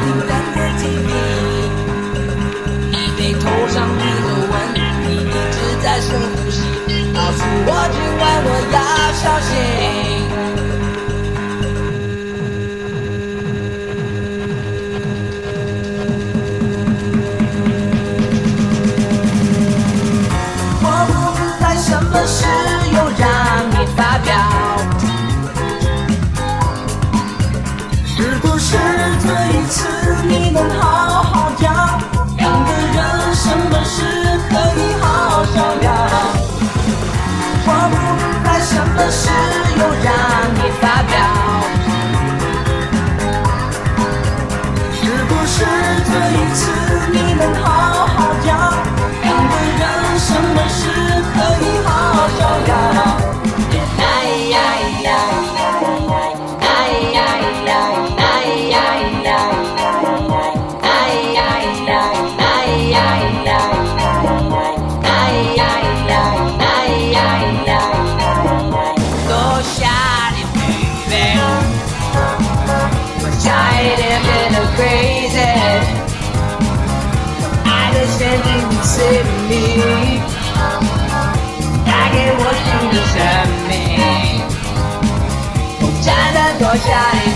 do that. 是不是这一次你能好好讲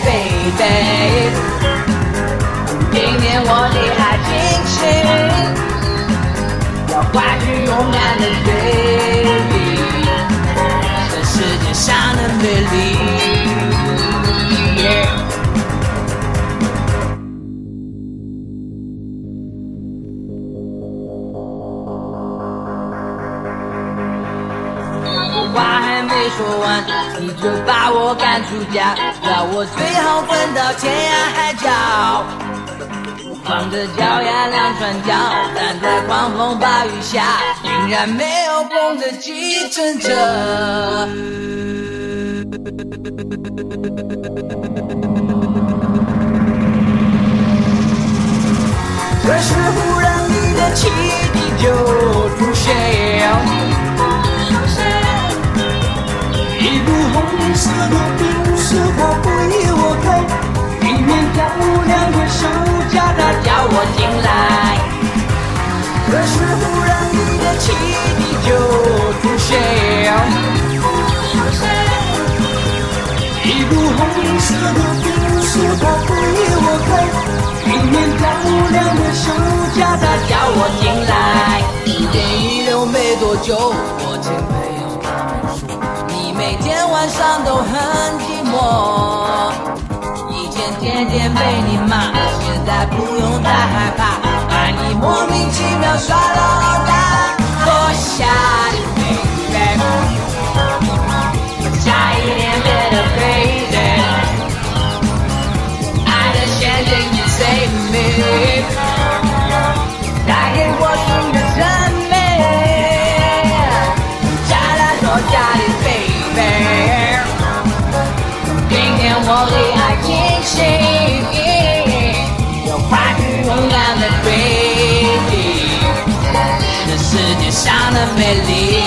baby，今天我的爱情信要画去勇敢的对比，这世界上的美丽。 话还没说完，你就把我赶出家，让我最好滚到天涯海角。光着脚丫两船脚，但在狂风暴雨下，竟然没有风的计程车。红色的宾士，他不依我开，里面漂亮的手架，他叫我进来。可是忽然你的气体就出现。一部红色的宾士，他不依我开，里面漂亮的手架，他叫我进来。电影留没多久，我听朋友他们说。每天晚上都很寂寞，以前天天被你骂，现在不用再害怕，爱你莫名其妙耍老大，多下的 baby，差一点变得 crazy，爱的陷阱你 save me，带给我新的生命，加了多加的。我的爱情信，要跨越勇敢的追忆，这世界上的美丽。